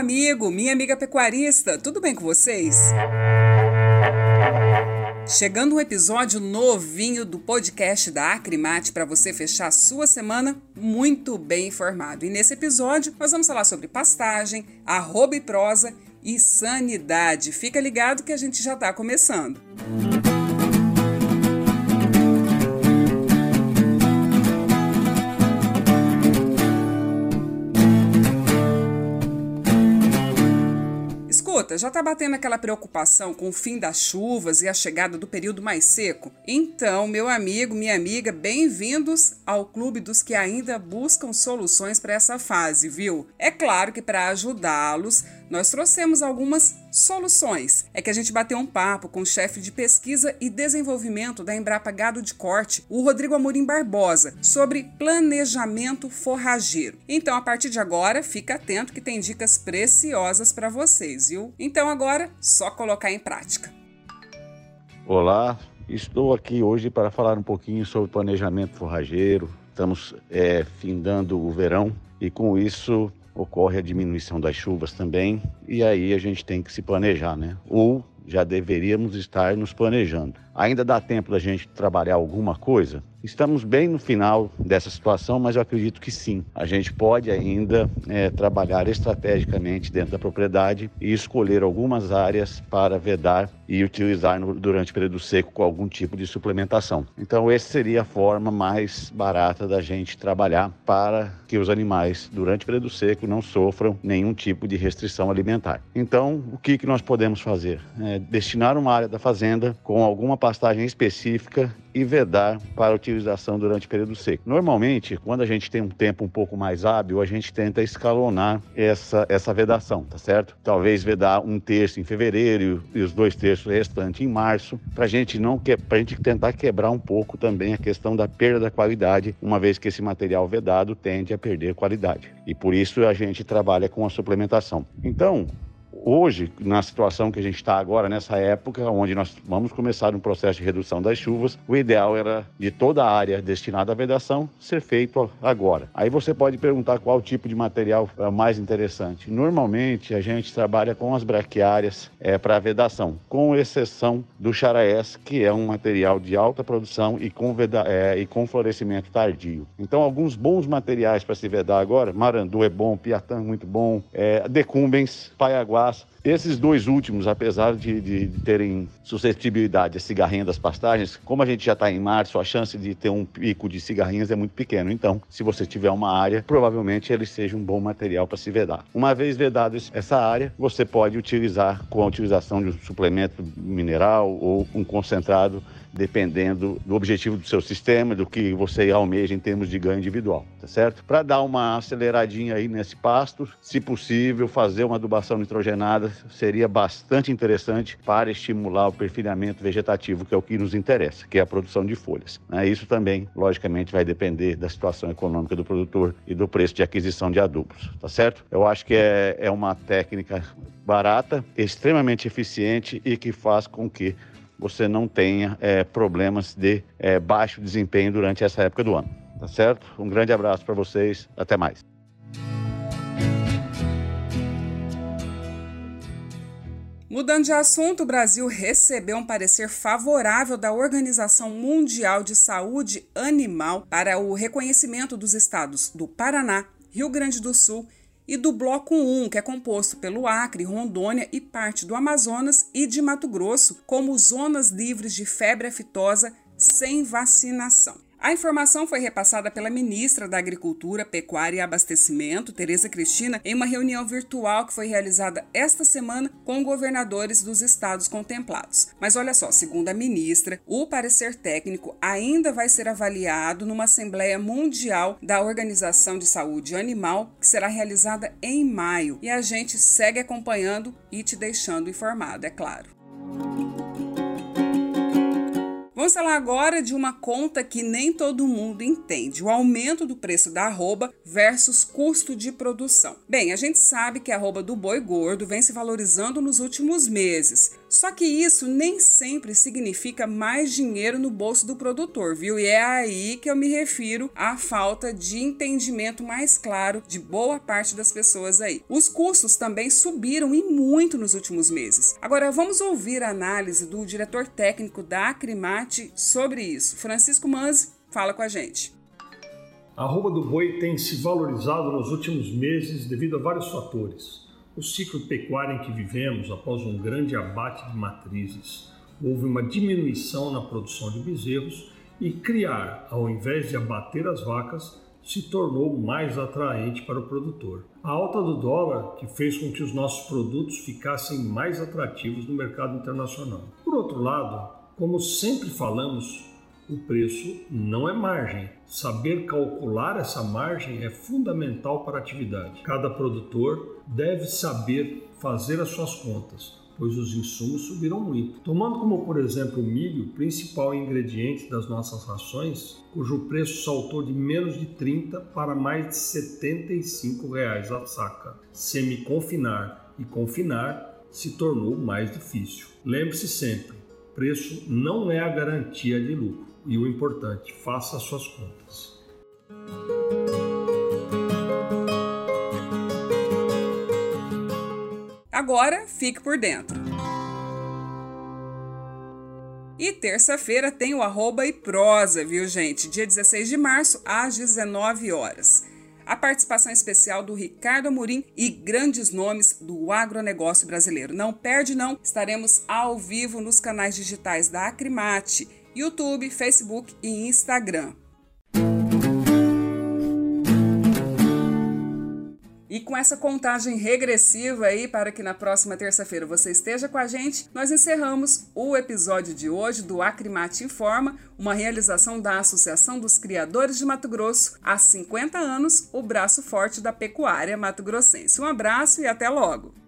amigo, minha amiga pecuarista, tudo bem com vocês? Chegando um episódio novinho do podcast da Acrimate para você fechar sua semana muito bem informado. E nesse episódio nós vamos falar sobre pastagem, arroba e prosa e sanidade. Fica ligado que a gente já está começando. Música Escuta, já tá batendo aquela preocupação com o fim das chuvas e a chegada do período mais seco? Então, meu amigo, minha amiga, bem-vindos ao clube dos que ainda buscam soluções para essa fase, viu? É claro que para ajudá-los, nós trouxemos algumas soluções. É que a gente bateu um papo com o chefe de pesquisa e desenvolvimento da Embrapa Gado de Corte, o Rodrigo Amorim Barbosa, sobre planejamento forrageiro. Então, a partir de agora, fica atento que tem dicas preciosas para vocês, viu? Então, agora, só colocar em prática. Olá, estou aqui hoje para falar um pouquinho sobre planejamento forrageiro. Estamos é, findando o verão e com isso ocorre a diminuição das chuvas também, e aí a gente tem que se planejar, né? Ou já deveríamos estar nos planejando. Ainda dá tempo da gente trabalhar alguma coisa? Estamos bem no final dessa situação, mas eu acredito que sim. A gente pode ainda é, trabalhar estrategicamente dentro da propriedade e escolher algumas áreas para vedar e utilizar no, durante o período seco com algum tipo de suplementação. Então, essa seria a forma mais barata da gente trabalhar para que os animais, durante o período seco, não sofram nenhum tipo de restrição alimentar. Então, o que, que nós podemos fazer? É destinar uma área da fazenda com alguma pastagem específica e vedar para utilização durante o período seco. Normalmente, quando a gente tem um tempo um pouco mais hábil, a gente tenta escalonar essa, essa vedação, tá certo? Talvez vedar um terço em fevereiro e os dois terços restantes em março, para a gente não que, pra gente tentar quebrar um pouco também a questão da perda da qualidade, uma vez que esse material vedado tende a perder qualidade. E por isso a gente trabalha com a suplementação. Então, hoje, na situação que a gente está agora, nessa época, onde nós vamos começar um processo de redução das chuvas, o ideal era de toda a área destinada à vedação ser feito agora. Aí você pode perguntar qual tipo de material é mais interessante. Normalmente, a gente trabalha com as braquiárias é, para vedação, com exceção do charaés, que é um material de alta produção e com, veda, é, e com florescimento tardio. Então, alguns bons materiais para se vedar agora, marandu é bom, piatã muito bom, é, decumbens, paiaguá, paz esses dois últimos, apesar de, de, de terem suscetibilidade a cigarrinha das pastagens, como a gente já está em março, a chance de ter um pico de cigarrinhas é muito pequeno. Então, se você tiver uma área, provavelmente ele seja um bom material para se vedar. Uma vez vedado essa área, você pode utilizar com a utilização de um suplemento mineral ou um concentrado dependendo do objetivo do seu sistema, do que você almeja em termos de ganho individual, tá certo? Para dar uma aceleradinha aí nesse pasto, se possível, fazer uma adubação nitrogenada seria bastante interessante para estimular o perfilhamento vegetativo, que é o que nos interessa, que é a produção de folhas. Né? Isso também, logicamente, vai depender da situação econômica do produtor e do preço de aquisição de adubos, tá certo? Eu acho que é, é uma técnica barata, extremamente eficiente e que faz com que você não tenha é, problemas de é, baixo desempenho durante essa época do ano. Tá certo? Um grande abraço para vocês. Até mais. Mudando de assunto, o Brasil recebeu um parecer favorável da Organização Mundial de Saúde Animal para o reconhecimento dos estados do Paraná, Rio Grande do Sul e do Bloco 1, que é composto pelo Acre, Rondônia e parte do Amazonas e de Mato Grosso, como zonas livres de febre aftosa sem vacinação. A informação foi repassada pela ministra da Agricultura, Pecuária e Abastecimento, Tereza Cristina, em uma reunião virtual que foi realizada esta semana com governadores dos estados contemplados. Mas olha só, segundo a ministra, o parecer técnico ainda vai ser avaliado numa Assembleia Mundial da Organização de Saúde Animal, que será realizada em maio. E a gente segue acompanhando e te deixando informado, é claro. Vamos falar agora de uma conta que nem todo mundo entende: o aumento do preço da arroba versus custo de produção. Bem, a gente sabe que a arroba do boi gordo vem se valorizando nos últimos meses, Só que isso nem sempre significa mais dinheiro no bolso do produtor, viu? E é aí que eu me refiro à falta de entendimento mais claro de boa parte das pessoas aí. Os custos também subiram e muito nos últimos meses. Agora vamos ouvir a análise do diretor técnico da Acrimate sobre isso. Francisco Manzi fala com a gente. A arroba do boi tem se valorizado nos últimos meses devido a vários fatores. O ciclo pecuário em que vivemos, após um grande abate de matrizes, houve uma diminuição na produção de bezerros e criar, ao invés de abater as vacas, se tornou mais atraente para o produtor. A alta do dólar que fez com que os nossos produtos ficassem mais atrativos no mercado internacional. Por outro lado, como sempre falamos, o preço não é margem. Saber calcular essa margem é fundamental para a atividade. Cada produtor deve saber fazer as suas contas, pois os insumos subiram muito. Tomando como por exemplo o milho, principal ingrediente das nossas rações, cujo preço saltou de menos de 30 para mais de 75 reais a saca. Semi-confinar e confinar se tornou mais difícil. Lembre-se sempre, preço não é a garantia de lucro e o importante, faça as suas contas. Agora fique por dentro. E terça-feira tem o arroba e prosa, viu, gente? Dia 16 de março, às 19 horas. A participação especial do Ricardo Amorim e grandes nomes do agronegócio brasileiro. Não perde, não. Estaremos ao vivo nos canais digitais da Acrimate YouTube, Facebook e Instagram. Com essa contagem regressiva aí para que na próxima terça-feira você esteja com a gente, nós encerramos o episódio de hoje do Acrimate Informa, uma realização da Associação dos Criadores de Mato Grosso, há 50 anos, o braço forte da pecuária mato-grossense. Um abraço e até logo!